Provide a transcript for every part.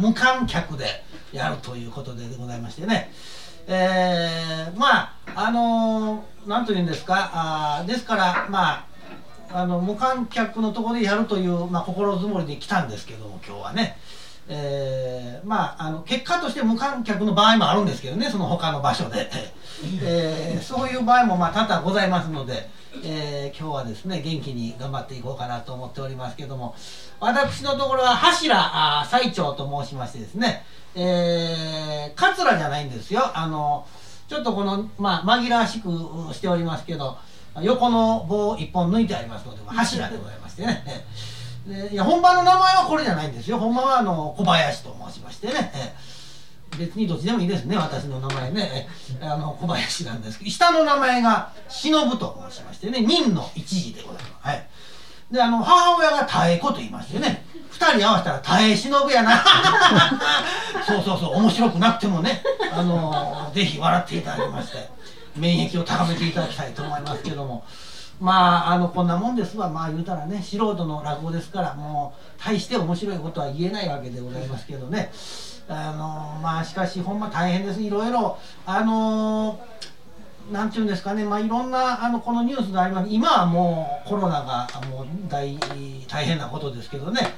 無観客でやるということでございましてね。えー、まああの何、ーと言うんですかあですからまああの無観客のところでやるという、まあ、心づもりで来たんですけども今日はね、えー、まああの結果として無観客の場合もあるんですけどねその他の場所で、えー、そういう場合もまあ多々ございますので、えー、今日はですね元気に頑張っていこうかなと思っておりますけども私のところは柱あ最長と申しましてですね、えー、桂じゃないんですよ。あのちょっとこの、まあ、紛らわしくしておりますけど横の棒を1本抜いてありますので柱でございましてねでいや本番の名前はこれじゃないんですよ。本番はあの小林と申しましてね。別にどっちでもいいですね私の名前ね。あの小林なんですけど下の名前が忍と申しましてね任の一時でございます。はい。であの母親が妙子と言いましてね2人合わせたら耐え忍やな。そうそうそう面白くなくてもねあのぜひ笑っていただきまして免疫を高めていただきたいと思いますけども。まああのこんなもんですわ。まあ言うたらね素人の落語ですからもう大して面白いことは言えないわけでございますけどね。あのまあしかしほんま大変です。いろいろあのなんていうんですかね、まあ、いろんなあのこのニュースがあります。今はもうコロナがもう大大変なことですけどね。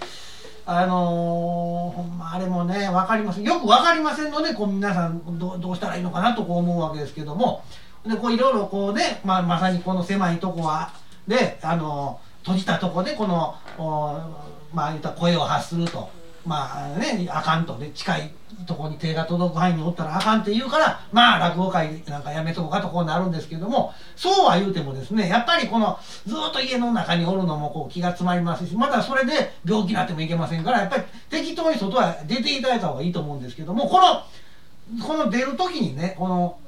あの、ほんまあれもね分かりますよく分かりませんのでこう皆さんどどうしたらいいのかなとこう思うわけですけども。でこういろいろこうね、まあ、まさにこの狭いとこはで、あの、閉じたとこでこのまあ言った声を発すると。まあね、あかんとね、近いとこに手が届く範囲におったらあかんって言うから、まあ落語会なんかやめとこうかとこうなるんですけども、そうは言うてもですね、やっぱりこのずっと家の中におるのもこう気が詰まりますし、またそれで病気になってもいけませんから、やっぱり適当に外は出ていただいた方がいいと思うんですけども、この、この出る時にね、この、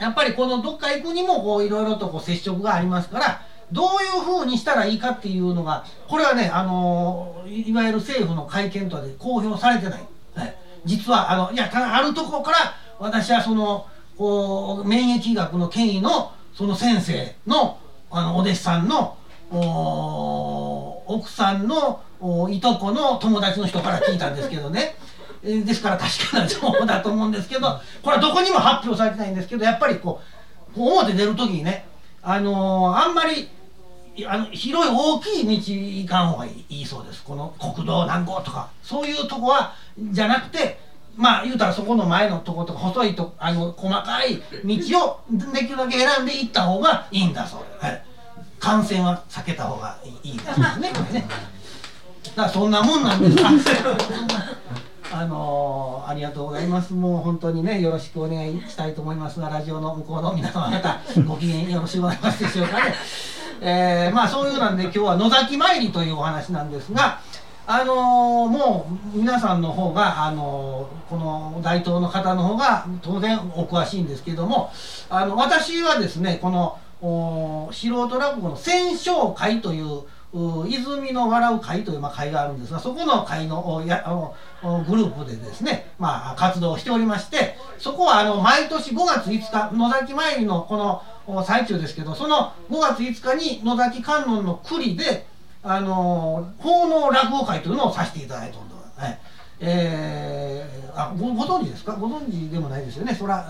やっぱりこのどっか行くにもこういろいろとこう接触がありますから、どういうふうにしたらいいかっていうのが、これはね、あのいわゆる政府の会見とかで公表されてない。はい、実は、あの、いや、ただあるとこから、私はその、こう、免疫学の権威の、その先生の、あの、お弟子さんの、奥さんのいとこの友達の人から聞いたんですけどね。ですから確かな情報だと思うんですけど、これはどこにも発表されてないんですけど、やっぱりこう、こう表出る時にね、あのー、あんまりあの広い大きい道行かん方がいいそうです。この国道何号とかそういうとこはじゃなくてまあ言うたらそこの前のとことか細いとあの細かい道をできるだけ選んでいった方がいいんだそうです、はい、感染は避けた方がいいですねね。だからそんなもんなんです。かあのー、ありがとうございます。もう本当にね、よろしくお願いしたいと思いますが、ラジオの向こうの皆様方、ご機嫌よろしくお願いしますでしょうかね。えー、まあそういうなんで今日は野崎参りというお話なんですが、あのー、もう皆さんの方が、あのー、この大東の方の方が当然お詳しいんですけどもあの私はですねこの素人落語の戦勝会という泉の笑う会という、会があるんですがそこの会のグループでですね、まあ、活動しておりましてそこはあの毎年5月5日野崎参りのこの最中ですけどその5月5日に野崎観音の栗であの奉納落語会というのをさせていただいたんで、はい。えー、あごご存知ですか？ご存知でもないですよね。そら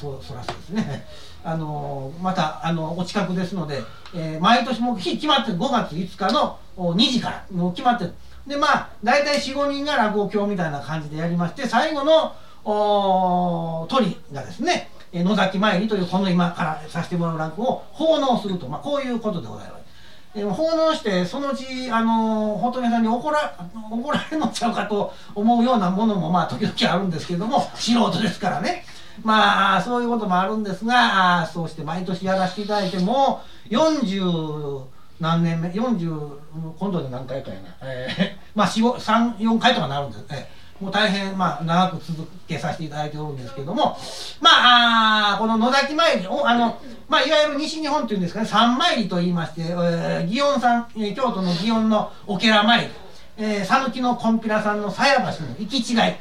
そそらそうですね。あのまたあのお近くですので、えー、毎年も日決まってる5月5日の2時からもう決まってる。でまあ大体45人が落語協みたいな感じでやりまして最後のお鳥がですね野崎参りというこの今からさせてもらうランクを奉納すると、まあ、こういうことでございます。え奉納してそのうちあの仏さんに怒ら怒られるのちゃうかと思うようなものもまあ時々あるんですけども素人ですからね。まあそういうこともあるんですがそうして毎年やらせていただいても40何年目40今度で何回かやな、えー、まあ34回とかなるんです、えもう大変、まあ、長く続けさせていただいておるんですけども、まあ、あこの野崎参り、おあの、まあ、いわゆる西日本というんですかね、三参りと言いまして、えー、祇園さん、え、京都の祇園のお寺参り、えー、讃岐のこんぴらさんの鞘橋の行き違い。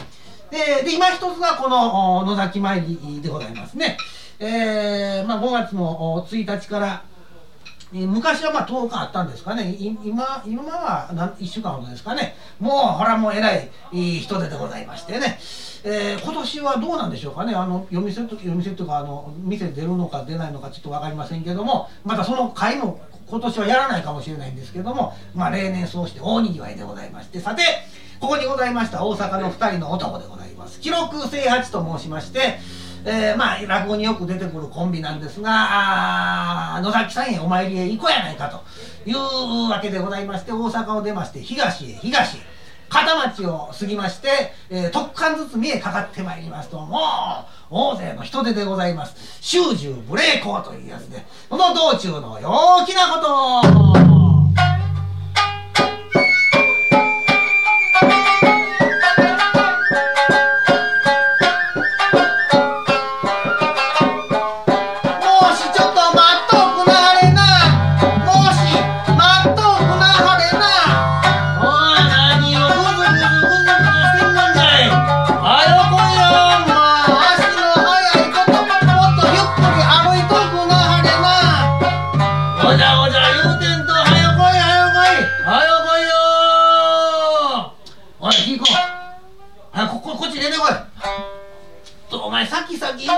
で、で今一つがこの野崎参りでございますね。えー、まあ、5月の1日から、昔はまあ10日あったんですかね。今今は1週間ほどですかね。もうほらもうえらい人手でございましてね、えー、今年はどうなんでしょうかね。あの夜店と夜店とかあの店出るのか出ないのかちょっと分かりませんけどもまたその会も今年はやらないかもしれないんですけどもまあ例年そうして大にぎわいでございまして。さてここにございました大阪の2人の男でございます。記録清八と申しましてえー、まあ落語によく出てくるコンビなんですが野崎さんへお参りへ行こうやないかというわけでございまして大阪を出まして東へ東へ片町を過ぎまして、えー、特艦ずつ見えかかってまいりますともう大勢の人手でございます。修従無礼講というやつでこの道中の陽気なこと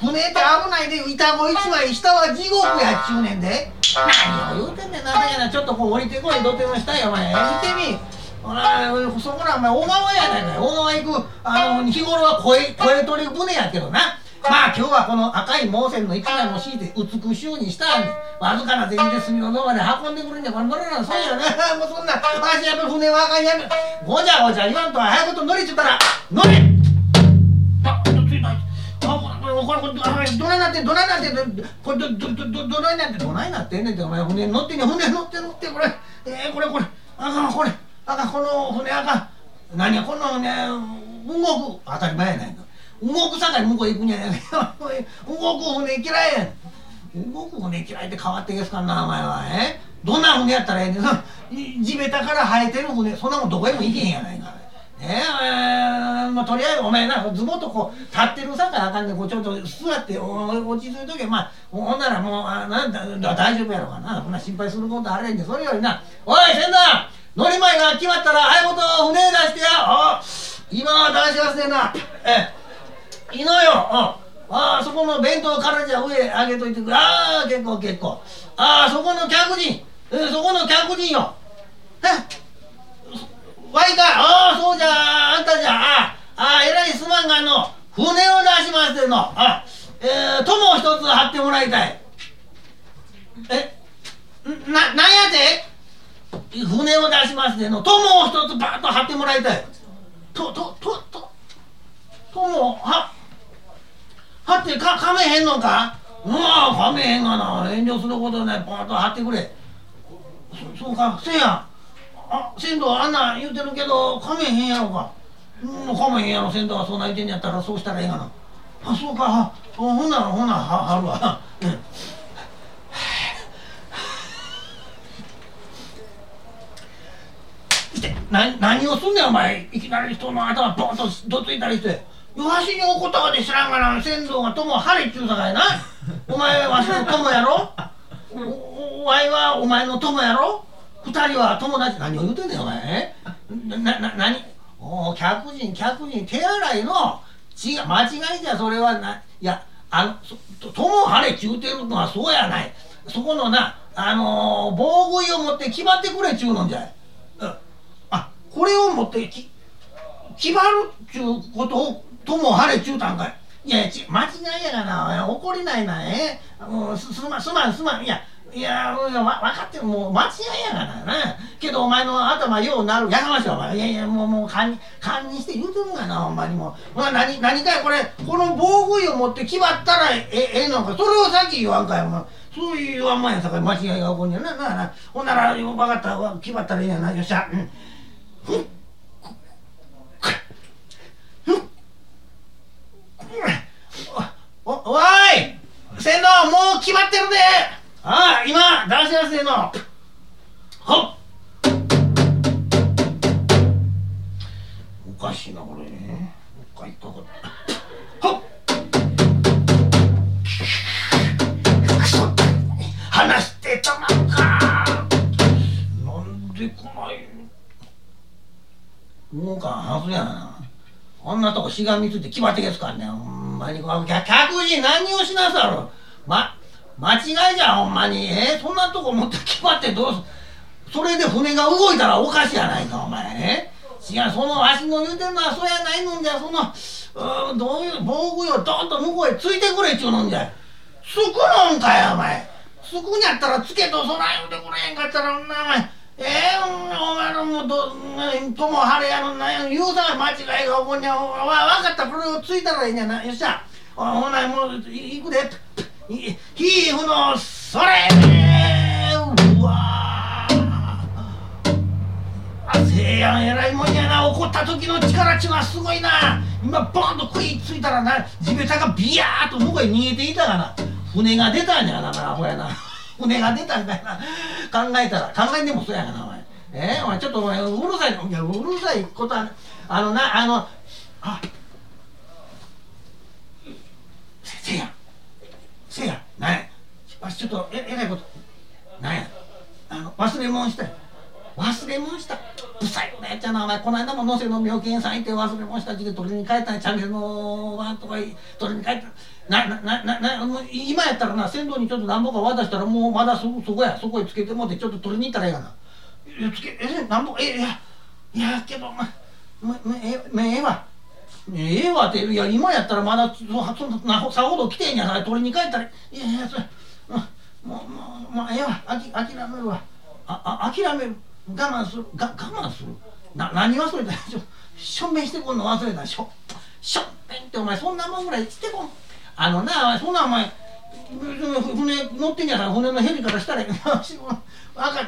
船って危ないで板子一枚下は地獄やっちゅうねんで。何を言うてんねんなだけなちょっとこう降りてこい土手の下やお前見てみ。ほらそこらお前小川やないかい小川行くあの日頃は声声取り船やけどな。まあ今日はこの赤い毛線の一枚も敷いて美しゅうにしたんでわずかな銭で隅の野まで運んでくるんじゃこれ乗らなそうやな。もうそんなわしやっぱ船はあかんやめ。ごじゃごじゃ言わんとは。早いこと乗りちゅったら乗れ。これこれこれどないなってどないなってこれどどどどどないなってどないなってんねんってお前船乗ってんね船乗って乗ってこれえー、これこれあかんこれあかんこの船あかん何やこの船動く当たり前やないか動くさかい向こう行くんやないか動く船嫌いやん動く船嫌いって変わってけすかんなお前はえどんな船やったらええねん地べたから生えてる船そんなもんどこへも行けへんやないかえー、まあ、とりあえずお前なズボッとこう立ってるさかあかんねこうちょっと座って落ち着いとけ。まあほんならもうあなんだ大丈夫やろうかな。そんな心配することあれんでそれよりな。おい船団乗り前が決まったら早いこと船出してや。お今は出し忘れな。えいのよ、うん、ああそこの弁当からじゃ上上げといてくれ。ああ結構結構。ああそこの客人、えー、そこの客人よ。えっわいか。ああ。そうじゃあんたじゃ。ああえらいすまんがの船を出しましての。あえー、友一つ貼ってもらいたい。えななんやて？船を出しましての。友を一つバーッと貼ってもらいたい。とととと友は貼ってかかめへんのか？うわかめへんがな。遠慮することないポンと貼ってくれ。そそうかせやあ鮮度あんな言うてるけどかめへんやろか。うんかめへんやろ鮮度はそんな言うてんやったらそうしたらええがな。あそうか。ほんならほんならはるわ。うん。な何をすんねんお前。いきなり人の頭ポンとどついたりして。わしに怒ったかで知らんがな先祖が友張れっちゅうさかいな。お前わしの友やろ。おお前はお前の友やろ。二人は友達何を言うてんねんお前。なな何？お客人客人手洗いの違う間違いじゃそれはな。いやあの友張れちゅうてるのはそうやない。そこのなあのー、棒食いを持って決まってくれちゅうのんじゃい、うん、あこれを持ってき決まるちゅうことをとも晴れちゅうたんかい。いやち間違いやがな怒りないなえもうすすまんすまんすまん。いやいや分かってるもう間違いやがななけどお前の頭ようなるやかましいお前いやいやもうもう勘に堪にして言うてるんかなほんまにもう何何かこれこの防具衣を持って決まったらえええのかそれをさっき言わんかいお前そういうあんまやさかい間違いが起こんやなななほんなら分かった決まったらええやなよっしゃうんふっおおい先導もう決まってるで。ああ今男子学生のはおかしいなこれね。もう一回言ったはっ。くそ話してたまんか。なんで来ない動かんはずやな。こんなとこしがみついて決まってけすからねん。ほんまに客人何をしなさるま間違いじゃんほんまに。えそんなとこ持って決まってどうすそれで船が動いたらおかしいやないかお前。え違うそのわしの言うてるのはそうやないのんじゃ。そのうどういう防具よどんと向こうへついてくれっちゅうのんじゃ。つくのんかやお前。つくんやったらつけとそない言うてくれへんかったらお前。ええー、お前のもど、とも晴れやのなや、言うさ間違いが起こんにゃ、わ、わかった、これをついたらいいんやな、よっしゃ。ほな、もう、いくで。ひー。ふの、それうわせいやん偉いもんやな怒った時の力ちゅうのはすごいな。今ボンと食いついたらな地べたがビヤーッと向こうへ逃げていたがな。船が出たんやだからほやな。船が出たんだよな。考えたら考えんでもそうやがなお前えー、お前ちょっとお前うるさいいやうるさいことはあのなあのあせやせやん。わしちょっとええらいこと。なんや。あの忘れ物した忘れ物した。不細工なやつやなお前この間も能勢の妙見さんいて忘れ物した時で取りに帰ったんや。チャンネルのワンとか取りに帰った。ななななな今やったらな船頭にちょっと何ぼか渡したらもうまだそそこや。そこへつけてもってちょっと取りに行ったらええかな。いやつけえ何ぼ？かえいやいやけどままええええわ。ええわていや今やったらまだそそなさほど来てんやな取りに帰ったら。いやいやそれもうもうもうええわあき諦めるわああ諦める我慢するが我慢するな何忘れたしょしょんべんしてこんの忘れたしょしょんべんってお前そんなもんぐらいしてこんあのなそんなお前船乗ってんやから船のヘリからしたらか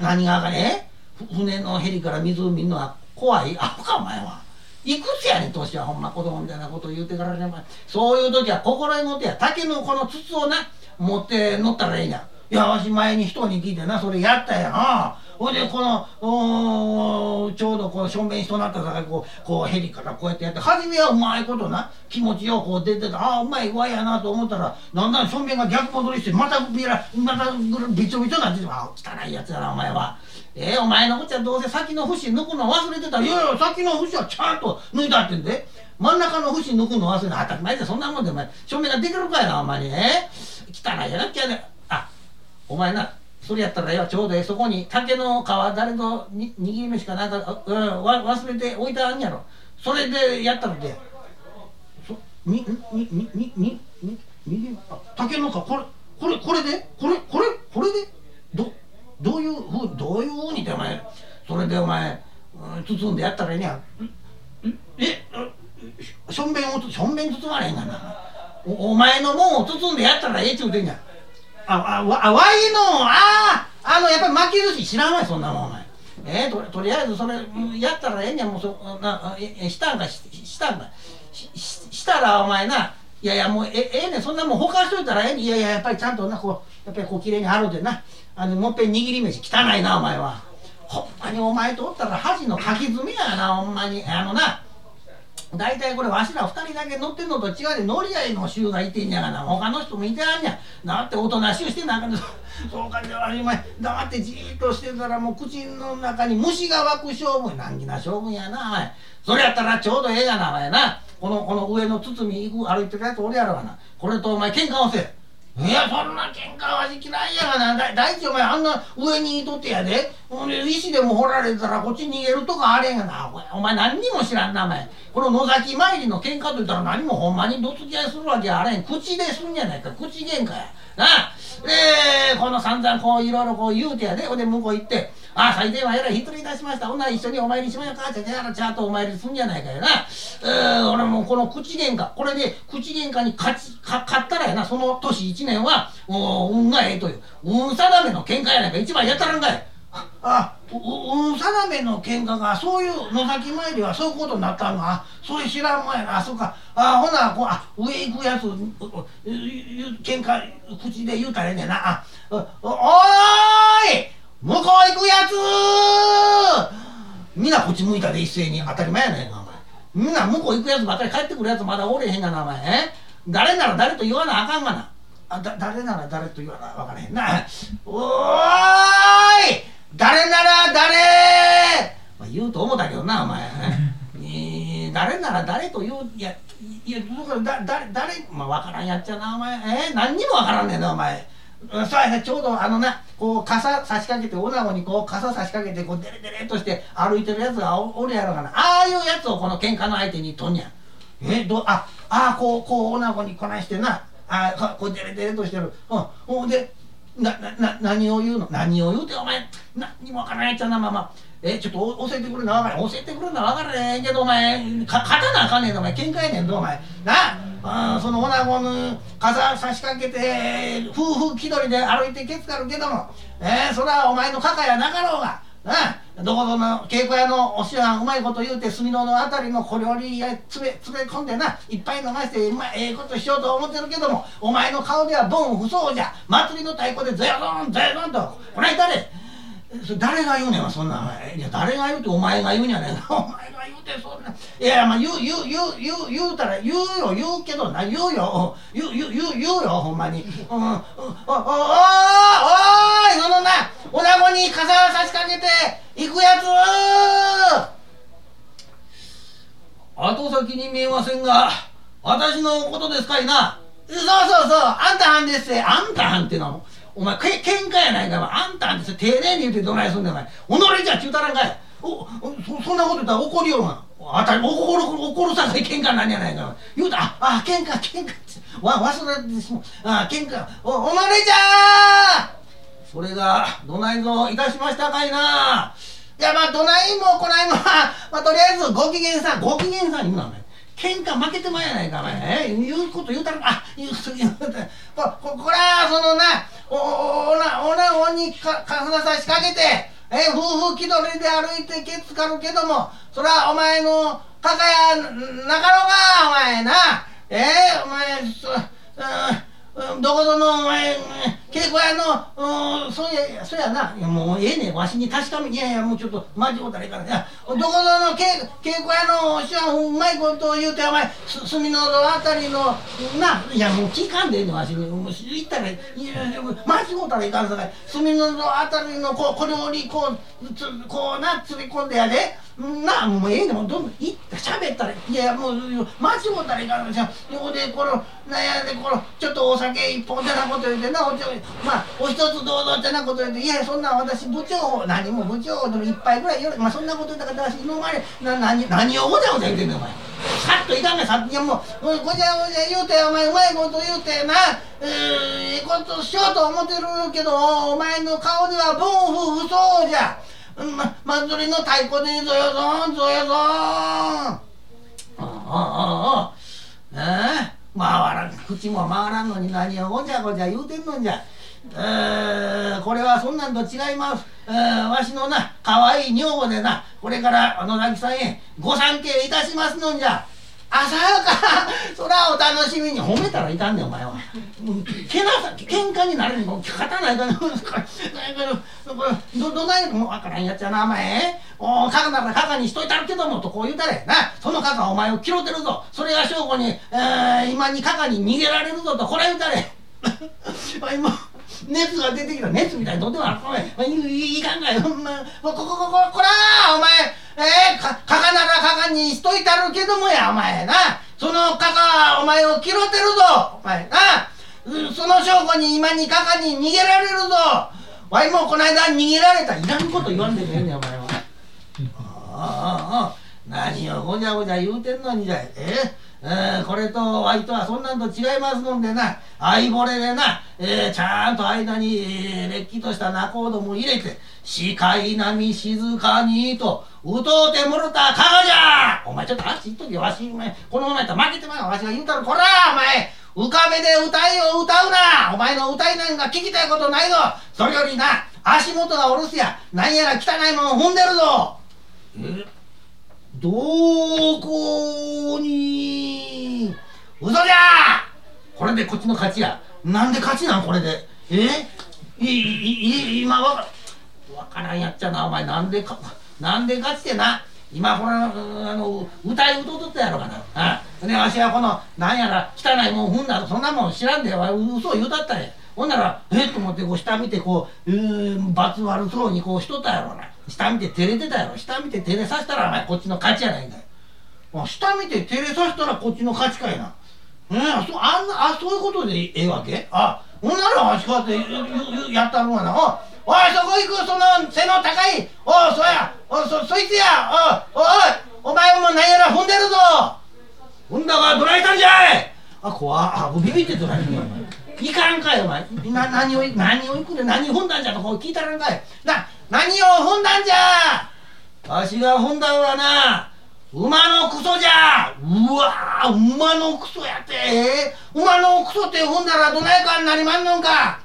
何があかね船のヘリから水を見るのは怖いあかお前はいくつやねん年はほんま子供みたいなこと言うてからねお前そういう時は心得の手や竹のこの筒をな持って乗ったらええんやいやわし前に人に聞いてなそれやったやん。ほいでこのちょうどこう正面人になったからこうこうヘリからこうやってやって初めはうまいことな気持ちよこう出てた。ああうまいわやなと思ったらだんだん正面が逆戻りしてまたビラまたびちょびちょになってあ汚いやつやなお前は。えー、お前のこっちはどうせ先の節抜くの忘れてたいやいや先の節はちゃんと抜いたってんで。真ん中の節抜くの忘れた。当たり前でそんなもんでお前正面ができるかいなお前に。えー、汚いやなきゃねお前なそれやったらよちょうどえそこに竹の皮誰のに握り飯かなんか、うん、わ忘れて置いてあんやろ。それでやったらで。そみみみみみみみあ竹の皮これこれこれで？これこれこれで？どどういうふうどういうふうにってお前それでお前、うん、包んでやったらええねや。えしょんべんをしょんべん包まれへんがな。おお前のもんを包んでやったらええっちゅうてんや。あ、あ、わ、ワイの、ああ、あの、やっぱり巻き寿司知らない、そんなもん、お前。えー、ととりあえずそれやったらええんもうそなえしたんかししたんか。ししたらお前ないやいやもうえええねん。そんなもんほかしといたらええねん。いやいややっぱりちゃんとなこうやっぱりこうきれいに貼るでな。あのもっぺん握り飯汚いなお前は。ほんまにお前とおったら恥のかき詰めやなほんまに。あのな大体これわしら二人だけ乗ってんのと違うで乗り合いの衆がいてんやがな。他の人もいてはんや。なっておとなしゅうしてなあかんそうかじゃあお前黙ってじーっとしてたらもう口の中に虫が湧く将軍難儀な将軍やなおい。それやったらちょうどええやなお前な。このこの上の包み行く歩いてるやつおるやろがな。これとお前喧嘩をせえ。いやそんな喧嘩はできないやがな。大地お前あんな上にいとってやで。石でも掘られたらこっち逃げるとかあれがな。お前何にも知らんなお前。この野崎参りの喧嘩と言ったら何もほんまにどつき合いするわけあれん。口ですんじゃないか。口喧嘩や。なあ。でこの散々こういろいろこう言うてやで。ほんで向こう行って「あ最低はえらい一人出しました。ほんなら一緒にお参りしましょうか」ってやらちゃんとお参りすんじゃないかよな。えー、俺もこの口喧嘩これで口喧嘩に勝ちか勝ったらやな。その年一年は運がええという。運定めの喧嘩やないか。一番やったらんかい。あ運定めの喧嘩がそういう野崎参りはそういうことになったのはそれ知らんもんやな。あそうか。あほなこうあ上行くやつ喧嘩口で言うたらええねんな。あおーい向こう行くやつみんなこっち向いたで一斉に当たり前やねんかお前。みんな向こう行くやつばっかり帰ってくるやつまだおれへんがなお前。え誰なら誰と言わなあかんがな。あだ誰なら誰と言わな分からへんな。おーい。誰なら誰、まあ、言うと思ったけどなお前、えー誰なら誰と言ういやいや僕はだ誰まあ分からんやっちゃなお前。え、何にも分からんねんなお前。そうやね。ちょうどあのなこう傘差し掛けておなごにこう傘差し掛けてこうデレデレとして歩いてるやつがおるやろかな。ああいうやつをこの喧嘩の相手にとんや。んえどああこうこうおなごにこないしてな。あこうデレデレとしてる。うん。ほん。でななな何を言うの？何を言うてお前何にも分からんやっちゃなままえちょっと教えてくれな分からん。教えてくれな分からへんけどお前。か勝たなあかんねん。お前喧嘩やねんどお前。なあそのおなごの傘差し掛けて夫婦気取りで歩いてけつかるけどもえー、そらお前のかかやなかろうがなどこぞの稽古屋のお師匠うまいこと言うて墨野のあたりの小料理屋詰め詰め込んでないっぱい飲ましてうまいええことしようと思ってるけどもお前の顔ではボン不相じゃ。祭りの太鼓でゼヨゾンゼヨゾンと。こない誰それ誰が言うねんわそんなん。いや誰が言うてお前が言うんやねん。お前が言うてそんな。いやまあ言う言う言う言う言うたら言うよ言うけどな言うよ。言う言う言う言うよほんまに。うんうん。おおおおいそのなおなごに傘差し掛けて行くやつ。後先に見えませんが私のことですかいな。そうそうそうあんたはんですって。あんたはんってなの。お前け喧嘩やないかお前あんたんです丁寧に言うてどないすんねんお前。己じゃちゅうたらんかい。おそそんなこと言ったら怒りよるがあたり怒る怒るさかい喧嘩なんやないか言うたああ喧嘩喧嘩わ忘れてしもあ喧嘩。おおのれちゃそれがどないぞいたしましたかいな。いやまあどないもこないもまあとりあえずご機嫌さんご機嫌さん言うなお前。喧嘩負けてまえやないかお前。え言うこと言うたらあ言うこと言うたらここらそのなおおおなおなおにかかふなさしかけてえ夫婦気取りで歩いてけつかるけどもそらお前のかかやなかろうがお前な。えお前そうんどこぞのお前稽古屋のうんそうやそうやな。いやもうええねんわしに確かめいやいやもうちょっと間違うたらいからいやどこぞの稽稽古屋のお師匠うまいこと言うてお前す隅のあたりのないやもう聞かんでええねわしに。もう言ったらいやいや間違うたらいかんさかい隅のあたりのこう小料理こうつこうな釣り込んでやでなあもうええねもうどんどんい喋ったらいやもう間違うたらいかんさ横でこのなんやでこのちょっとお酒一本ってなこと言うてなおちょまあお一つどうぞってなこと言うていやそんな私部長何も部長でも一杯ぐらいよまあそんなこと言ったから私今までな何何をごちゃごちゃ言うてんねんお前。さっといかんねんさっいやもうごちゃごちゃ言うてお前うまいこと言うてなえええことしようと思ってるけどお前の顔ではボンフ不相じゃ。ま、祭りの太鼓でぞよぞんぞよぞん。ああああああ。回らん口も回らんのに何をごちゃごちゃ言うてんのんじゃ。えー、これはそんなんと違います、えー、わしのな可愛い女房でなこれから野崎さんへご参詣いたしますのんじゃ。朝やか。そらお楽しみに。褒めたらいかんねんお前は。けなさ喧嘩になるにも勝たないかな。これどどないもう分からんやつやなお前。おかかならかかにしといたるけどもとこう言うたれな。そのかかお前を拾ってるぞ。それが証拠に、えー、今にかかに逃げられるぞとこれ言うたれ今 熱が出てきた熱みたいにどうでもあるお前いいいい考え。ほんまここここここらお前。えー、かかかならかかにしといたるけどもやお前な。そのかかお前を拾ってるぞ。お前な。その証拠に今にかかに逃げられるぞ。わいもこの間逃げられた。いらんこと言わんでねえねんお前は。ああああ何をごちゃごちゃ言うてんのにじゃ。ええー、これと相手はそんなんと違いますのんでな。相惚れでな、えー、ちゃんと間に、れっきとした仲人も入れて視界並み静かにとうとうてもろたかがじゃ。お前ちょっとあっち行っとけわしお前。このままやったら負けてまうわしが言うたらこらお前。浮かべで歌いを歌うな。お前の歌いなんか聞きたいことないぞ。それよりな足元がおろすや。なんやら汚いもん踏んでるぞ。え？どこに嘘じゃこれでこっちの勝ちや。なんで勝ちなん？これで。え？いいい今わかからんやっちゃな。お前なんでかなんでかってな？今ほらあの歌い歌うとったやろかな。あ？でわしはこのなんやら汚いもん踏んだそんなもん知らんで。嘘言うたったん。やほんならえ？っと思ってこう下見てこううん罰悪そうにこうしとったやろな。下見て照れてたやろ。下見て照れさせたらお前こっちの勝ちやないんだよ下見て照れさせたらこっちの勝ちかいな。えー、そあんなあそういうことでええわけ？あほんならわしこうやってやったのがな。おいそこ行くその背の高い。おそや。おそそいつや。おおいお前も何やら踏んでるぞ。踏んだがどないしたんじゃい。あ怖あビビってどないいかんかいお前。な何を何を行くで何踏んだんじゃとこう聞いたらんかい。な何を踏んだんじゃ。わしが踏んだのはな馬のクソじゃ。うわ馬のクソやて。えー、馬のクソって踏んだらどないかになりまんのんか。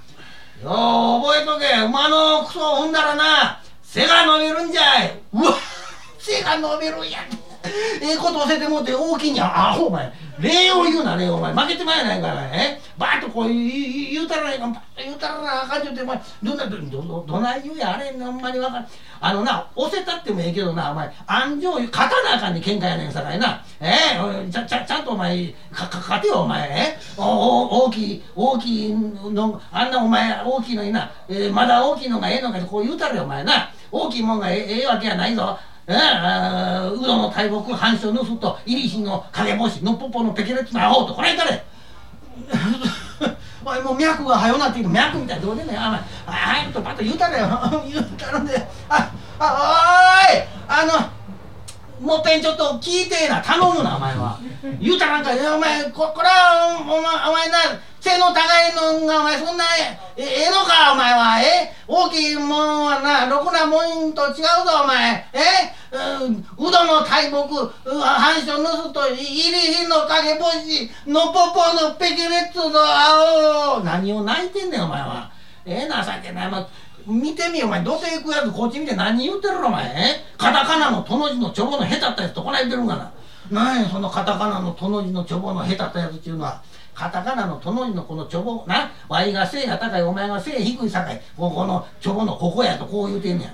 よう覚えとけ。馬のクソを踏んだらな背が伸びるんじゃい。うわ背が伸びるんや。ええこと教えてもうて大きいんや。アホお前。礼を言うな礼をお前。負けてまいないからえ？バーッとこう言うたらないか言うたらなあかんちゅうてお前。どんなどどどない言うやあれほんまに分かる。あのな押せたってもええけどなお前。安城勝たなあかんね喧嘩やねんさかいな。え？ー、ちゃちゃちゃんとお前かか勝てよお前。え？おお大きい大きいのあんなお前大きいのにな、えー、まだ大きいのがええのかってこう言うたらよお前な。大きいもんがえええわけやないぞ。えー、うどの大木半生盗すと入り火の影星のっぽぽのペケレツのアホとこらえたれ。おいもう脈がはよなって言う脈みたいどうでね。えあお前早くとパッと言うたれよ。言うたらんでああおいあのもっぺんちょっと聞いてえな。頼むなお前は。言うたらんかお前ここれはお前お前な背の高いのがお前そんなええのかお前はえ？大きいもんはなろくなもんと違うぞお前。え？うどの大木半生盗と入り火の影星のぽぽのペキレッツの青。何を泣いてんねんお前は。え？え情けない、ま見てみよお前どうせ行くやつこっち見て何言ってるお前。え？カタカナのとの字のちょぼの下手ったやつとこないてるんかな。何やそのカタカナのとの字のちょぼの下手ったやつっていうのは。カタカナのとの字のこのちょぼな？わいが背が高いお前が背低いさかい。ここのちょぼのここやとこう言うてんねや。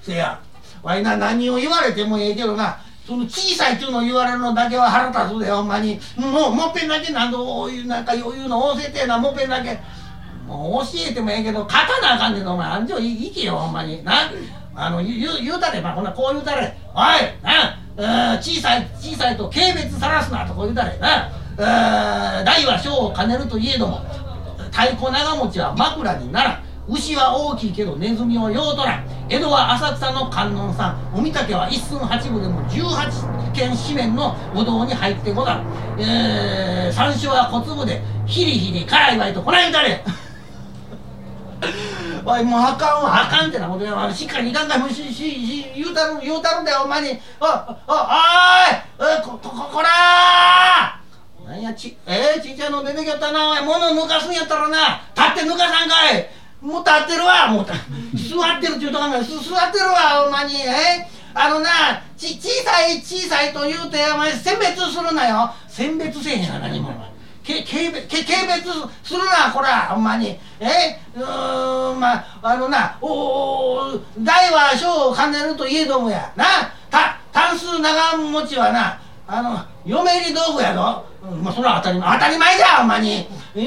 せや。わいな何を言われてもええけどな。その小さいっちゅうの言われるのだけは腹立つでほんまに。もうもっぺんだけ何度なんか余裕の教えてな。もっぺんだけ。もう教えてもええけど勝たなあかんねんお前。あんじょいけよほんまに。な？あの言う言うたればほなこう言うたれ。おいな？小さい小さいと軽蔑さらすなとこう言うたれ。な？大は小を兼ねるといえども太鼓長持ちは枕にならん。牛は大きいけどネズミはようとらん。江戸は浅草の観音さん。お御嶽は一寸八分でも18軒紙面のお堂に入ってござる、えー、山椒は小粒でヒリヒリ辛いわいとこないたれ。おいもうあかんわ。あかんってなことやしっかりいかんかもししし言うたる言うたるんだよお前に。おおおいこここらなんやちえー、ちっちゃいの出てきよったな。おい物抜かすんやったらな。立って抜かさんかい。もう立ってるわ。もう座ってるって言うとかんが座ってるわほんまに。えあのなち小さい小さいと言うてお前選別するなよ。選別せえへんが何も。け軽蔑軽蔑するなこらほんまに。えうーんまああのなお大は小を兼ねるといえどもや。なた単数長持ちはなあの嫁入り道具やぞ、まあそれは当たり前当たり前じゃほんまに。うん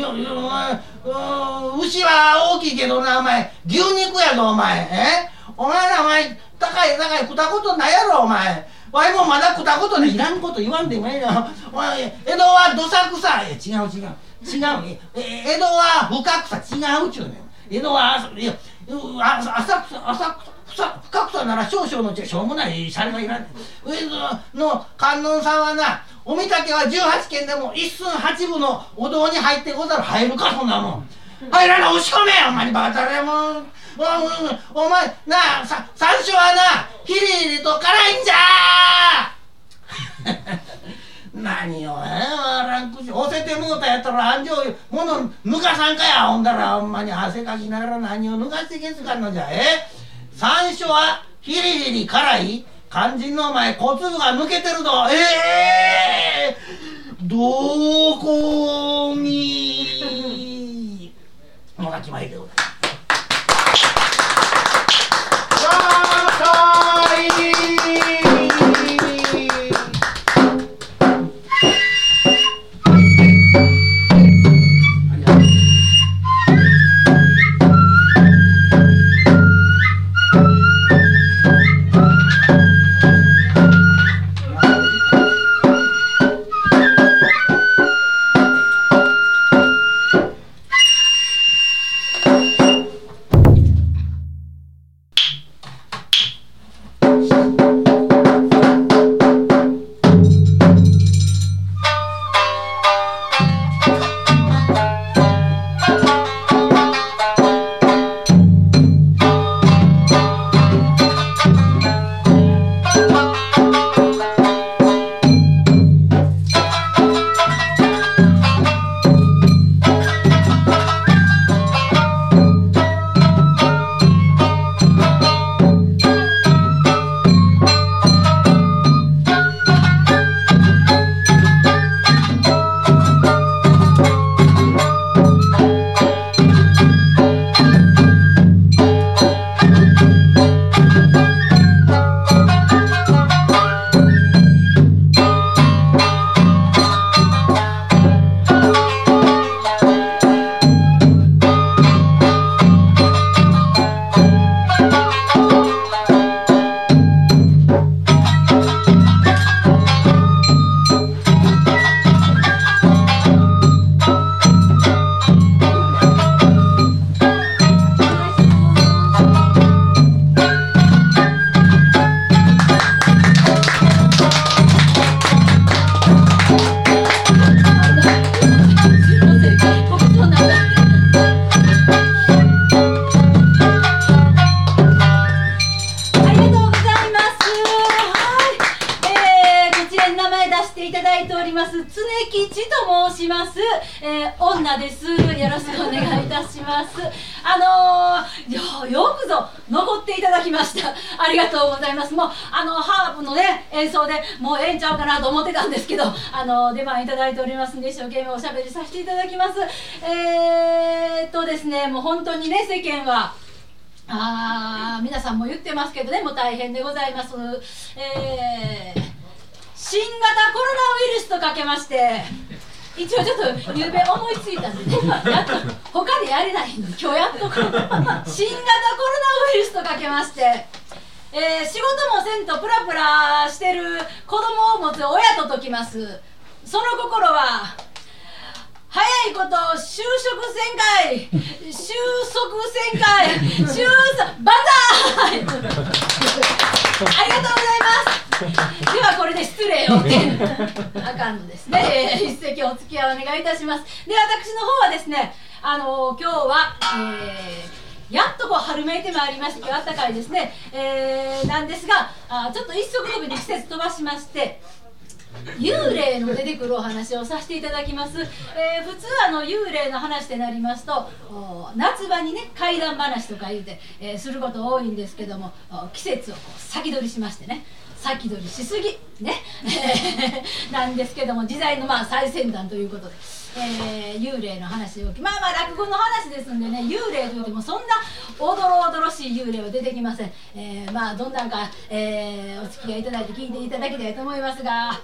牛は大きいけどなお前。牛肉やぞお前。え？お前らお前高い高い食ったことないやろお前。わいもまだ食ったことない。いらんこと言わんでもええなお前江戸はどさくさ。違う違う。違う。江戸は深草違うちゅうねん。江戸はいや浅草浅草深草なら少々のしょうもないシャレがいらん。上の観音さんはなお御嶽は18軒でも一寸八分のお堂に入ってござる。入るかそんなもん。入らな押し込めお前にバカだれもおお前なあさ山椒はなヒリヒリと辛いんじゃ。何をええランク押せてもうたやったら安城物抜かさんかやほんだらほんまに汗かきながら何を抜かしてけつかんのじゃえ？山椒はヒリヒリ辛い肝心のお前小粒が抜けてるぞ。ええー、どううかなと思ってたんですけど あの出番いただいておりますんで一生懸命おしゃべりさせていただきます。えー、っとですねもう本当にね世間はあ皆さんも言ってますけどねもう大変でございます。えー、新型コロナウイルスとかけまして一応ちょっとゆうべ思いついたんでね やっと他でやれないんで今日やっと 新型コロナウイルスとかけましてえー、仕事もせんとプラプラしてる子供を持つ親と解きます。その心は早いこと就職旋回収束旋回収束バザーありがとうございます。ではこれで失礼をあかんですね、一席お付き合いお願いいたします。で私の方はですねあのー、今日は、えー、やっとこう春めいてまいりまして今日あったかいですね、えー、なんですがあちょっと一足飛びに季節飛ばしまして幽霊の出てくるお話をさせていただきます、えー、普通あの幽霊の話ってなりますと夏場にね怪談話とか言うて、えー、すること多いんですけども季節をこう先取りしましてね。先取りしすぎ。ね。なんですけども時代のまあ最先端ということで。えー、幽霊の話をまあまあ落語の話ですんでね幽霊といってもそんなおどろおどろしい幽霊は出てきません、えー、まあどんなんか、えー、お付き合いいただいて聞いていただきたいと思いますが。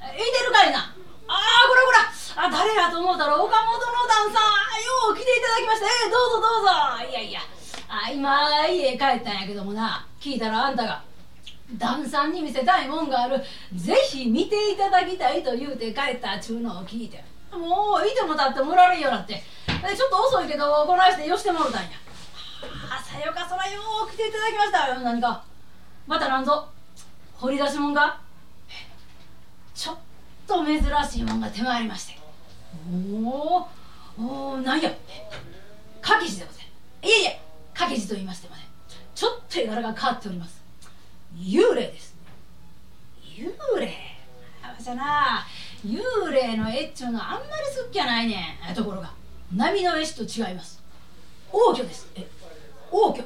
いてるかいな。ああこらこら。あ誰やと思うたら岡本の旦さん。よう来ていただきました。えー、どうぞどうぞ。いやいや。あ今家帰ったんやけどもな。聞いたらあんたが。旦さんに見せたいもんがある。ぜひ見ていただきたいと言うて帰ったちゅうのを聞いて。もういてもたってもられんよなって。ちょっと遅いけどこないしてよしてもろたんや。あさよかそらよう来ていただきました。よ何か。またなんぞ。掘り出し物がちょっと珍しいもんが手回りまして。おおなんや。掛け字でございます。いえいえ掛け字と言いましてもね。ちょっと絵柄が変わっております。幽霊です。幽霊？じゃな。幽霊の絵っちゅうのあんまり好きじゃないねん。ところが。波の絵師と違います。王居です。え王居。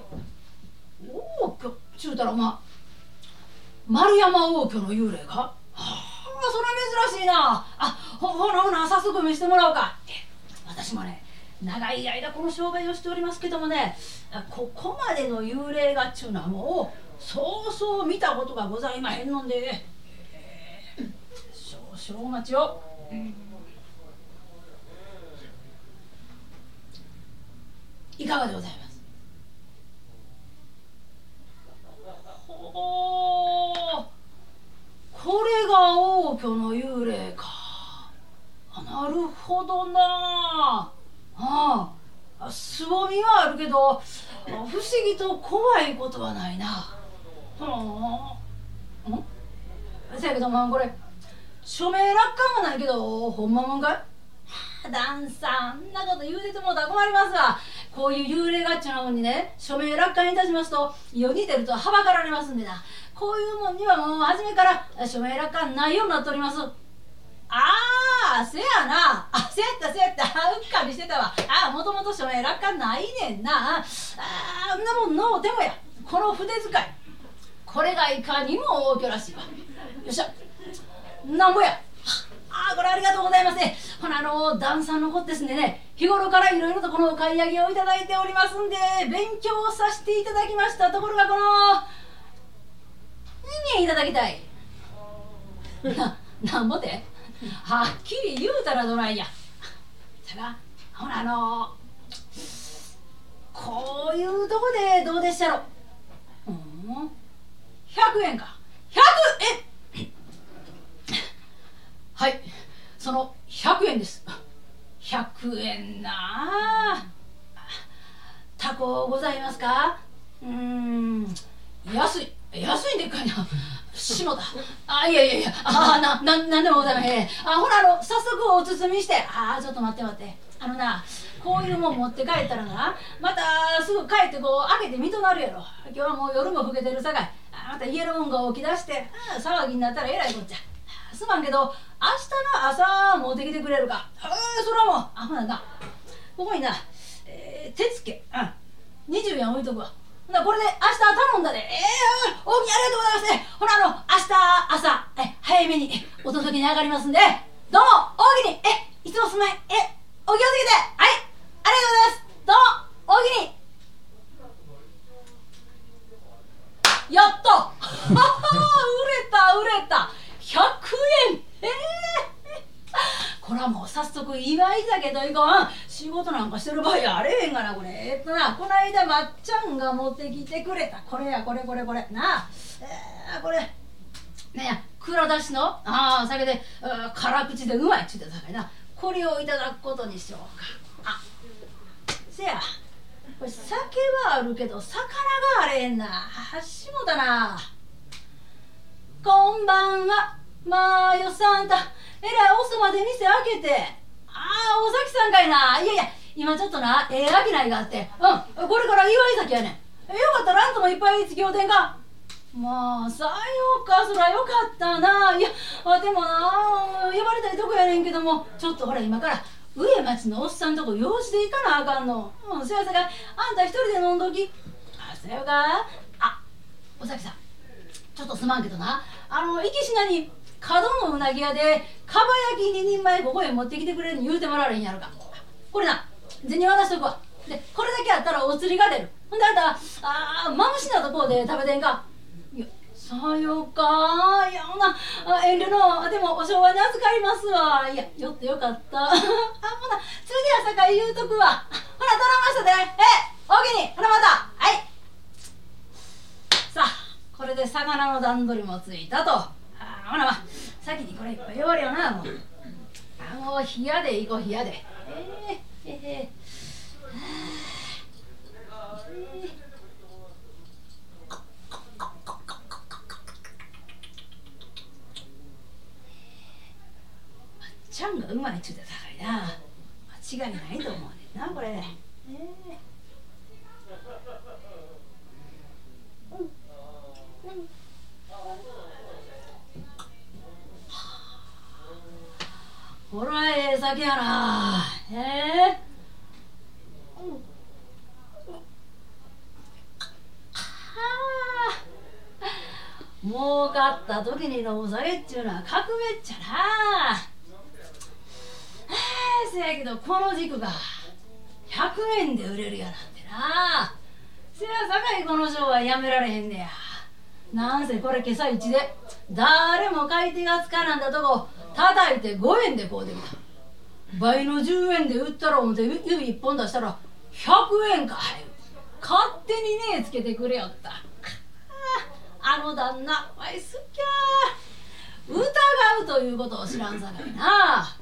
王居？ちゅうたらまあ丸山王居の幽霊がはあそれ珍しいな。あほほなほな早速見せてもらおうか。私もね長い間この商売をしておりますけどもねここまでの幽霊がっちゅうのはもうそうそう見たことがございまへんので、え。ー、少々お待ちを。いかがでございます？ほうこれが王居の幽霊か。なるほどな。ああすぼみはあるけど不思議と怖いことはないな。はあ。ん？せやけどまあこれ。署名落下もないけどほんまもんかい？ダンさんあんなこと言うててもうたら困りますわ。こういう幽霊ガッチャなもんにね署名落下にいたしますと世に出るとはばかられますんでな。こういうもんにはもう初めから署名楽観ないようになっております。ああせやな。あせやったせやった。うっかりしてたわ。ああもともと署名楽観ないねんな。ああんなもんのうてもや。この筆使い。これがいかにも大巨らしいわ。よっしゃ。なんぼや。ああこれありがとうございますね。ほなあの旦さんのことですんでね日頃からいろいろとこのお買い上げをいただいておりますんで勉強をさせていただきましたところがこの2円いただきたい。ななんぼではっきり言うたらどないや。さがほらあのこういうとこでどうでしたろうん。100円か。100円。はい。その100円です。100円なあ。タコございますか？うん。安い。安いんでっかいな。しもたあいやいやいや。あなななんでもございません。あほらあの早速お包みして。あちょっと待って待って。あのなこういうもん持って帰ったらなまたすぐ帰ってこう開けて見となるやろ。今日はもう夜も更けてるさかい。また家のもんが起き出して騒ぎになったらえらいこっちゃ。すまんけど明日の朝持ってきてくれるか。えー、それはもうあほなな。ここにな、えー、手付け。うん。20円置いとくわ。ほなこれで明日頼んだで。ええー、大きにありがとうございますほらあの明日朝え早めにお届けに上がりますんで。どうも大きにえいつもすまん。えお気をつけて。はい。ありがとうございます。どうも大きにやっ た。売れた売れた。100円ええー、これはもう早速祝い酒といこん。仕事なんかしてる場合あれへんがなこれ。えっとなこの間まっちゃんが持ってきてくれた。これやこれこれこれ。なあえー、これ。ねや蔵出しのああ酒で辛口でうまいっつってたからな。これをいただくことにしようか。あせや。酒はあるけど魚があれへんな。しもだな。こんばんはまあよさんたえらい遅まで店開けて。ああお崎さんかいな。いやいや今ちょっとなええ商いがあって。うんこれから祝い酒やねん。よかったらあんたもいっぱい付き合うてんか。まあさようかそらよかったな。いやあでもな呼ばれたいとこやねんけども。ちょっとほら今から上町のおっさんとこ用事で行かなあかんの。うんそやさかあんた一人で飲んどき。あそやか。あお崎さんちょっとすまんけどな。あの行きしなに角のうなぎ屋でかば焼き2人前ここへ持ってきてくれるに言うてもらわれへんやろか。これな銭渡しとくわ。でこれだけあったらお釣りが出る。ほんであんたあマムシなとこで食べてんか。さよか。いやほな遠慮のでもお正和に預かりますわ。いやよってよかった。あほなそれではさかい言うとくわほな頼ましたで。えおおきにほなまた。はい。さあこれで魚の段取りもついたと。あほなまあ先にこれいっぱい弱るよなもう。あもう冷やで行こう冷やで。えー、えー。ちゃんがうまいっちゅうて高いな間違いないと思うねんなこれ、え。ーほらええ酒やな。ええ？ー、うん。儲かった時に飲む酒っちゅうのは革命っちゃなせやけどこの軸が100円で売れるやなんてな。せやさかいこの商売やめられへんねや。なんせこれ今朝一で誰も買い手がつかなんだとこ叩いて5円でこうできた。倍の10円で売ったら思って指1本出したら100円か勝手にねつけてくれよった。あの旦那わいすっきゃ疑うということを知らんさかいな。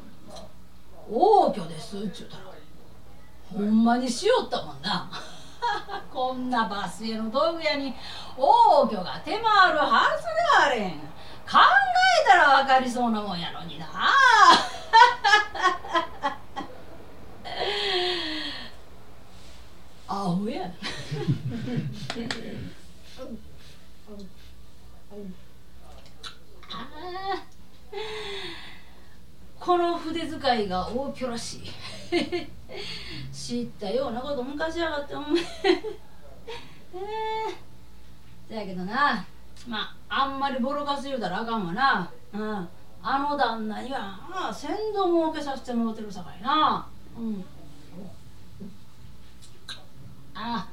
王居ですっちゅうたら。ほんまにしよったもんな。こんなバスへの道具屋に王居が手間あるはずがあれん。考えたら分かりそうなもんやのにな。アホやあ この筆使いが大巨らしい。知ったようなこと昔やがって思え。えー、やけどな。まああんまりボロカス言うたらあかんわな。うん。あの旦那にはああ先導儲けさせてもらってるさかいな。うん。あ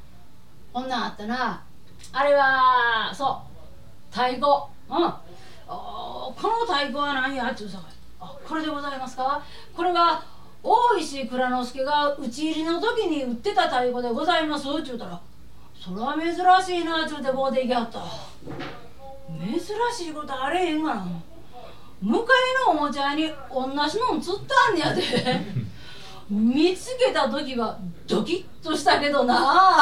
こんなんあったな。あれはそう。太鼓。うん。おこの太鼓は何やっちゅうさかい。これでございますか？これが大石蔵之介が討ち入りの時に売ってた太鼓でございます。っちゅうたらそれは珍しいなっちゅうてこうでいきはった。珍しいことあれへんがな。向かいのおもちゃ屋に同じのん釣ったんやで。見つけた時はドキッとしたけどな。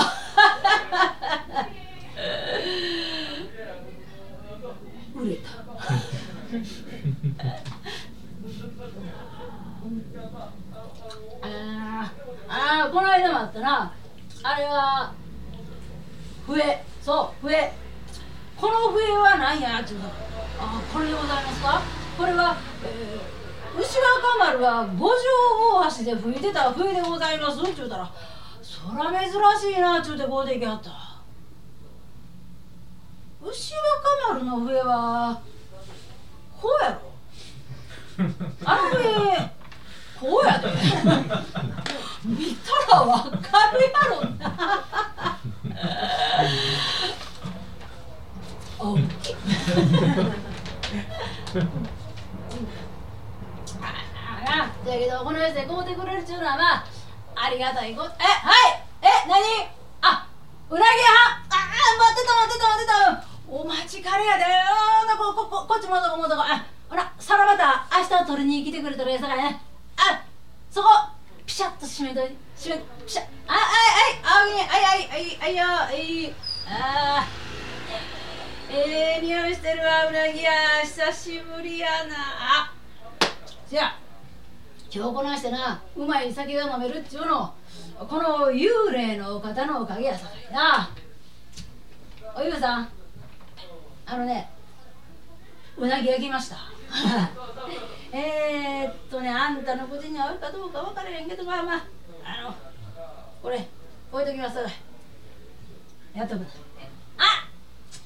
ったなあれは笛。そう笛。この笛は何やっちゅうあこれでございますか？これは、えー、牛若丸が五条大橋で吹いてた笛でございます。っちゅうたらそら珍しいなっちゅうてこうできはった。牛若丸の笛はこうやろ？あの笛こうやで。見たらわかるやろ。なおっきいああだけどこのやつで買うてくれるっちゅうのはまあありがたいことえはいえ何あうなぎはああ待ってた待ってた待ってたお待ちかれやであここここっちもどこもどこあほらさらばた明日取りに来てくれたらええさかいねあそこピシャッと閉めといて閉めピシャッあはいはい青木にはいはいはいはいよはいああええ匂いしてるわうなぎや久しぶりやな。じゃあ今日こなしてなうまい酒が飲めるっちゅうのこの幽霊のお方のおかげやさかいな。おゆうさんあのねうなぎ焼きました。えーっとねあんたの口に合うかどうか分からへんけどまあまああのこれ置いときますやっとく。なあ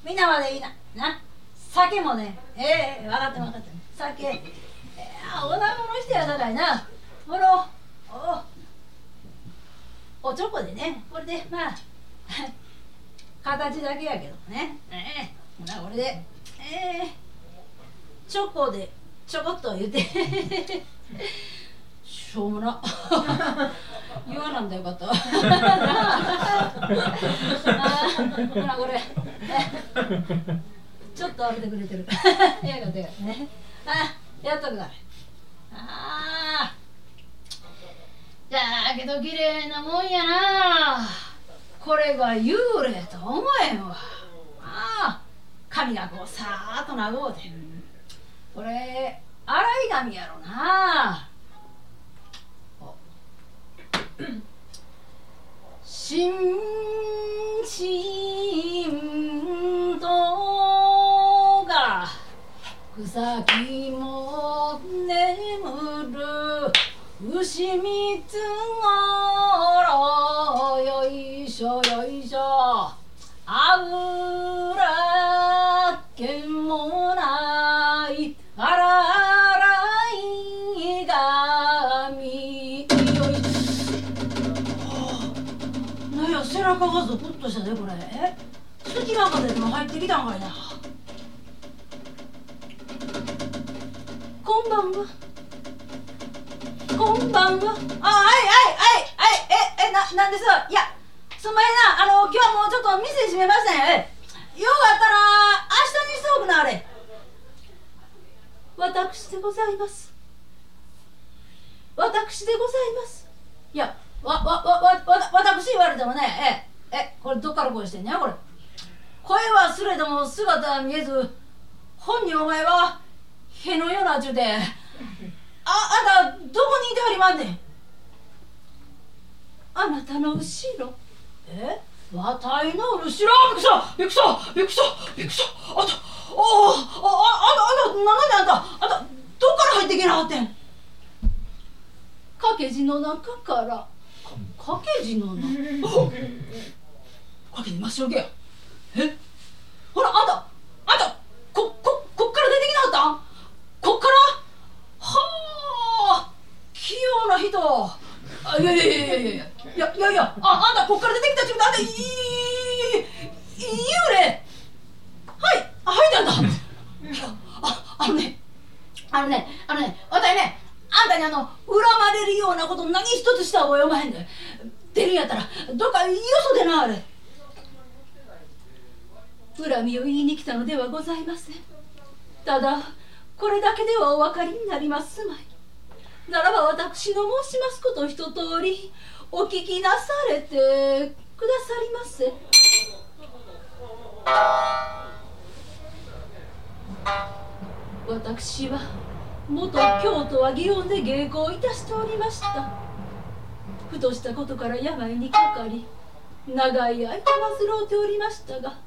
みんなまでいいな。な酒もね。ええー、分かって分かって酒。えー、おなものしてやさかいな。ほらおおちょこでね。これでまあ 形だけやけどね。ええー、ほなこれで。ええー、チョコでちょこっと言うて。しょうもな。言わなんだよかったあ。ほらこれ。ちょっと浴びてくれてる。やがてねあやっとくだ。あだけど綺麗なもんやな。これが幽霊と思えんわ。ああ髪がこうさーっと長うて。これ洗い髪やろな。しんしんとが草木も眠る牛三つごろよいしょよいしょ。あぐら中がゾクッとしたでこれ。え？隙間風でも入ってきたんかいな。こんばんは。こんばんは。あはいはいはいはい。ええななんです？いやすんまへんな。あの今日はもうちょっと店閉めましたねよかったら明日にしておくなあれ。私でございます。私でございます。いやわわわわわ私言われてもねええ。これどっから声してんねやこれ？声はすれども姿は見えず本にお前はへのようなちゅうてああんたどこにいてはりまんねん？あなたの後ろ。え？わたいの後ろ？びっくりしたびっくりしたびっくりしたびっくりしたあんたおおああああんた何であんたあんたどっから入ってきなはってん？掛け字の中から。掛け字の中？掛け字真っ白けや。え？ほらあんたあんたこここっから出てきなはった？こっから？はあ器用な人。あいやいやいやいやいやいや。いやいやああんたこっから出てきたちゅうあんたいい幽霊。はいはいなんだいやああのねあのねあのね私ねあんたにあの恨まれるようなこと何一つした覚えおまへんで。出るんやったらどっかよそでなあれ。恨みを言いに来たのではございません。ただこれだけではお分かりになりますまい。ならば私の申しますこと一通りお聞きなされてくださりませ。私は元京都は祇園で芸妓をいたしておりました。ふとしたことから病にかかり長い間患うておりましたが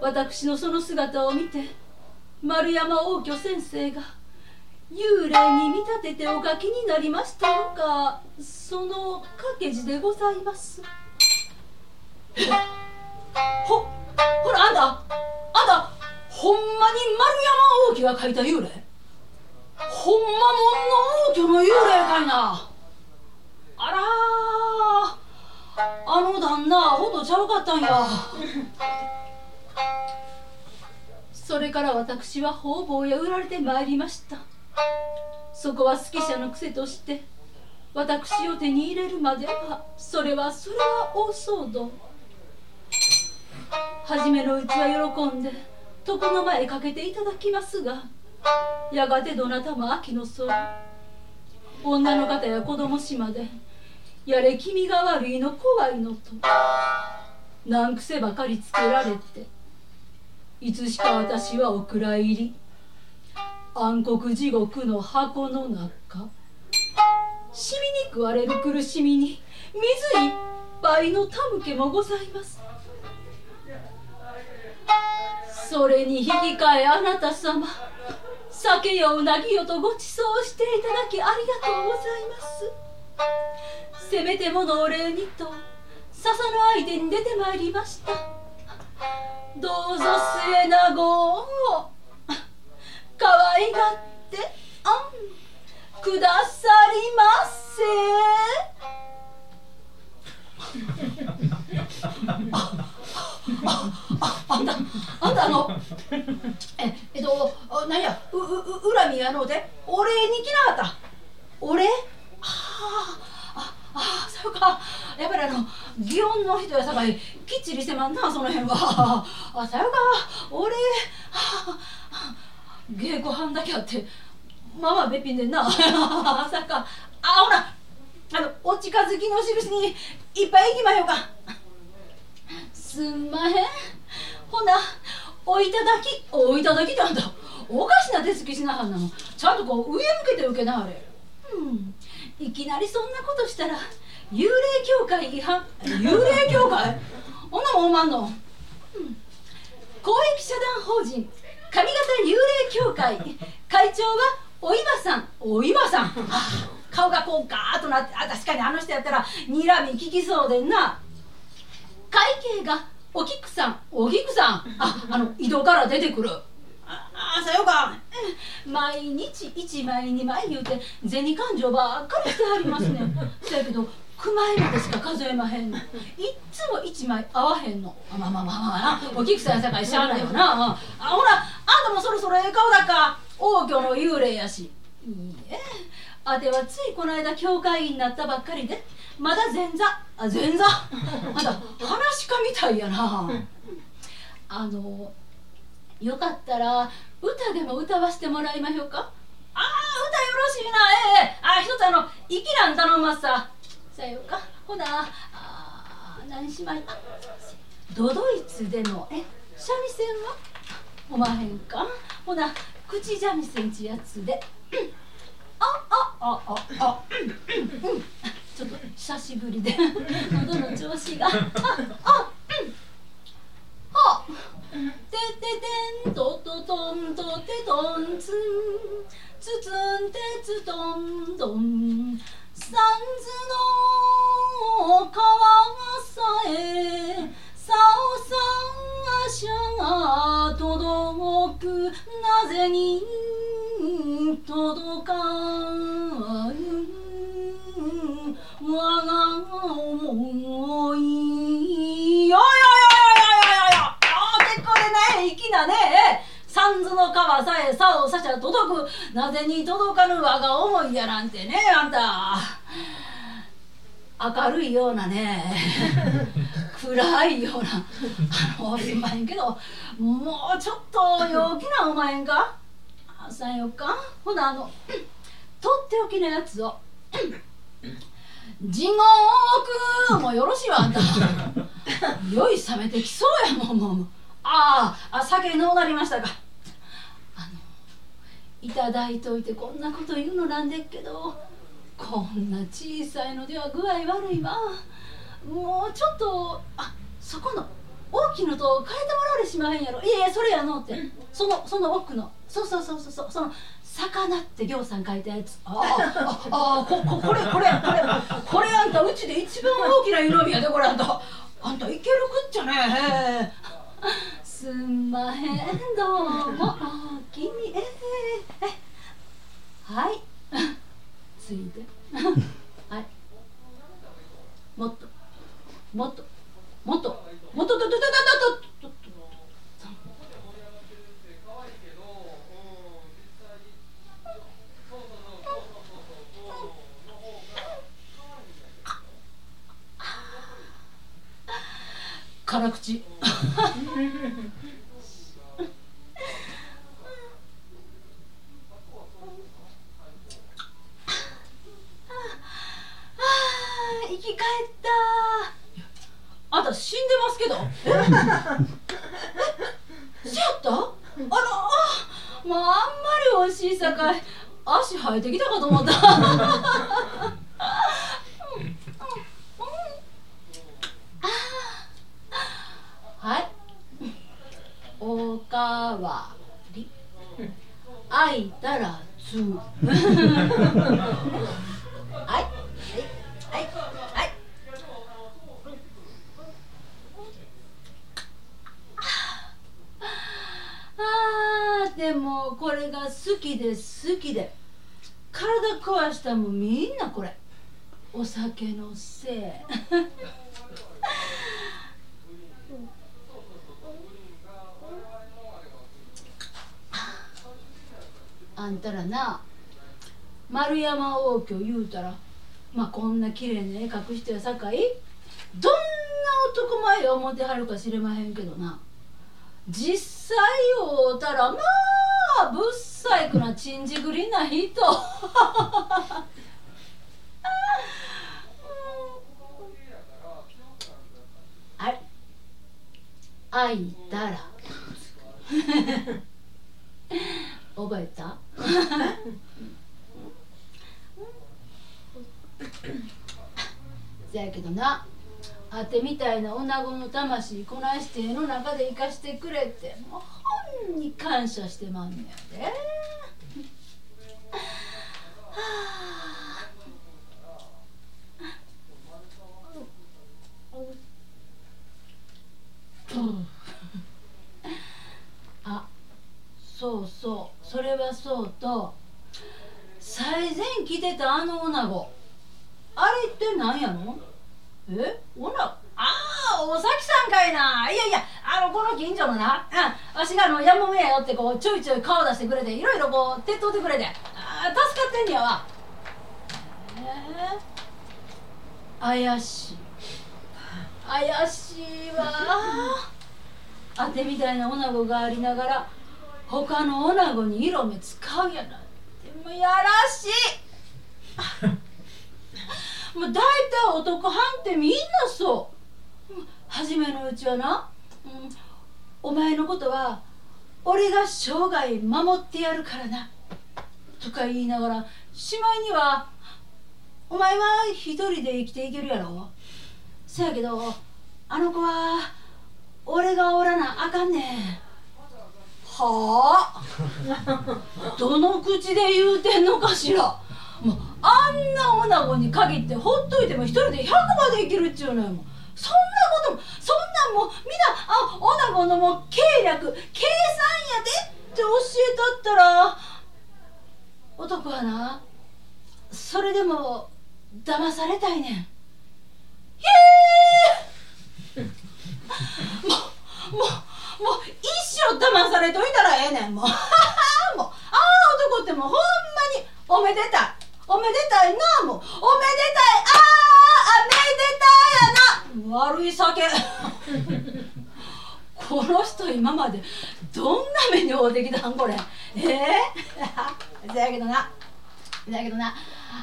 私のその姿を見て丸山応挙先生が幽霊に見立ててお書きになりましたのがその掛け字でございます。ほほらあんたあんたほんまに丸山王家が書いた幽霊？ほんまもんの王居の幽霊かいな。あらあの旦那ほどちゃうかったんや。それから私は方々へ売られてまいりました。そこは好き者の癖として私を手に入れるまではそれはそれは大騒動。初めのうちは喜んで床の前へかけていただきますがやがてどなたも秋の空女の方や子供しまでやれ気味が悪いの怖いのと。難癖ばかりつけられて。いつしか私はお蔵入り。暗黒地獄の箱の中。しみに食われる苦しみに。水いっぱいのたむけもございます。それに引き換えあなた様。酒ようなぎよとごちそうしていただきありがとうございます。せめてものお礼にと笹の相手に出てまいりました。どうぞ末永を。可愛がって。あんくださりませ。ああんたあんたあのええっとなんやううう恨みやのうでお礼に来なかった。お礼？あああそうか。やっぱりあの祇園の人やさかいきっちりしてまんなその辺は。あさよか。お礼稽古班だけあってまあまあべっぴんでんな。さか。あほらあのお近づきの印にいっぱい行きまひょうか。すんまへん。ほなおいただきおいただきってあんたおかしな手つきしなはんなの。ちゃんとこう上向けて受けなはれ。うん。いきなりそんなことしたら幽霊協会違反？幽霊協会？ほんなもんおまんの、うん、公益社団法人上方幽霊協会。会長はお岩さん。お岩さん。顔がこうガーッとなってあ確かにあの人やったら睨み聞きそうでんな。会計がお菊さん。お菊さん。ああの井戸から出てくる。ああさよか毎日1枚2枚言うて銭勘定ばっかりしてはりますねん。そやけど9枚までしか数えまへんの。いっつも1枚合わへんの。まあまあまあまあな。お菊さんやさかいしゃあないよな。あほらあんたもそろそろええ顔だか。王居の幽霊やし。いいえ。あてはついこの間教会員になったばっかりでまだ前座。あ前座。まだ話家みたいやな。あのよかったら歌でも歌わせてもらいましょうか？ああ歌よろしいな。ええ。あ一つあの「生きらん頼ますさ」さようか。ほなあ何しまい？ドドイツでのえ三味線は？おまへんか？ほな口三味線ちやつで。あああああ。うんちょっと久しぶりで。喉の調子が。ああうんてててんとととんとてとんつんつつんてつとんどん三途の川さえさおさんがしゃが届く。なぜにとどか。んわが思いよよ。なね。三途の川さえさおさしゃ届く。なぜに届かぬ我が思いやなんてねあんた。明るいようなね。暗いような。あのすまへんけどもうちょっと陽気なおまへんか？さよか？ほなあのとっておきのやつを。地獄もよろしいわあんた。酔い冷めてきそうやもんもう。ああ酒のうなりましたか。あのいただいといてこんなこと言うのなんでっけどこんな小さいのでは具合悪いわ。もうちょっとあそこの大きいのと変えてもらわれしまへんやろ。いやいやそれやのって。そのその奥の。そうそうそうそうそう。その魚ってぎょうさん書いたやつ。ああああこここれこれこれこれあんたうちで一番大きな湯飲みやでこれあんた。あんたいけるくっちゃね。すんまへん。どうも。おおきにえはい。ついではい。もっと。もっと。もっと。もっと。とととととと。辛口。ああ生き返った。あんた死んでますけど。え？えしやった？あらあもうあんまり美味しいさかい足生えてきたかと思ったはい。おかわり。空いたらつはい。はい。はい。はいあーでもこれが好きで好きで。体壊したもんみんなこれ。お酒のせい。あんたらな丸山王居言うたらまあこんな綺麗な絵描く人やさかいどんな男前思ってはるか知れまへんけどな。実際会うたらまあぶっさいくなちんじぐりな人。はい会いたら。覚えた？せやけどなあてみたいな女子の魂こないして絵の中で生かしてくれってもう本に感謝してまんねやで。はああそうそうそれはそうと最前来てたあの女子あれって何やの？え？女？ああお崎さんかいな。いやいやあのこの近所のな。うんわしがあのやもめやよってこうちょいちょい顔出してくれていろいろこう手取ってくれて。あ助かってんねやわ。えー、怪しい。怪しいわ。あてみたいな女子がありながら他の女子に色目使うやなんてもうやらしい。もう大体男はんってみんなそう。初めのうちはな、うん、お前のことは俺が生涯守ってやるからなとか言いながらしまいにはお前は一人で生きていけるやろ。せやけどあの子は俺がおらなあかんねん。はあ。どの口で言うてんのかしら。もうあんな女子に限ってほっといても一人で100まで生きるっちゅうのよ。そんなこともそんなんもうみんなあ女子のも計略計算やでって教えたったら男はなそれでも騙されたいねん。へえもうもうもう一生騙されといたらええねんもう。もうああ男ってもうほんまにおめでたい。おめでたいなもう。おめでたい。ああめでたいやな。悪い酒。この人今までどんな目に遭うてきたんこれ。ええそ やけどな。だけどな。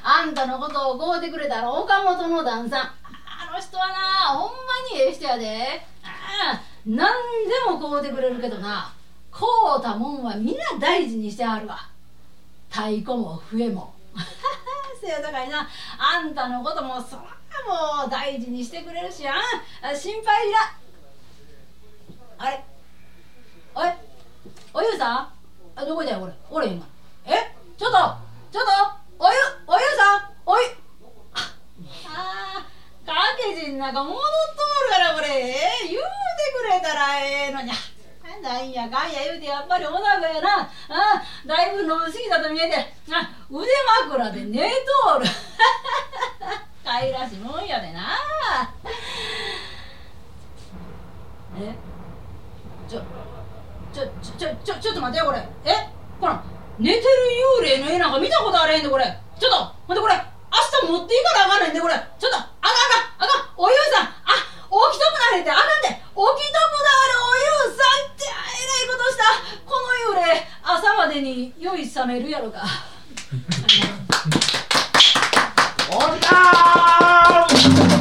あんたのことをこうてくれたら岡本の旦さん。あの人はなほんまにええ人やで。ああ何でもこうてくれるけどなこうたもんはみんな大事にしてはるわ。太鼓も笛も。せやだからなあんたのこともそらもう大事にしてくれるしあん。心配いらあれ？おい？おゆうさん？あどこだよ俺俺今。え？ちょっとちょっとおゆおゆうさん？おゆああー掛け陣なんか戻っとるからこれ。えー、言うくれたらええのに。ゃなんやかんや言うてやっぱりお腹やな。あだいぶ飲みすぎたと見えて。あ腕枕で寝とる。かいらしいもんやでな。えちょちょちょちょちょっと待ってよこれ。えこら寝てる幽霊の絵なんか見たことあれへんでこれ。ちょっとほんでこれ。明日持っていかなあかんねんでこれ。ちょっとあかんあかん。あかん。おゆうさん。あ大きとこなれてあかんで、ね、大きとくなれお湯さんってえらいことした。この湯霊朝までに酔い覚めるやろか。おったー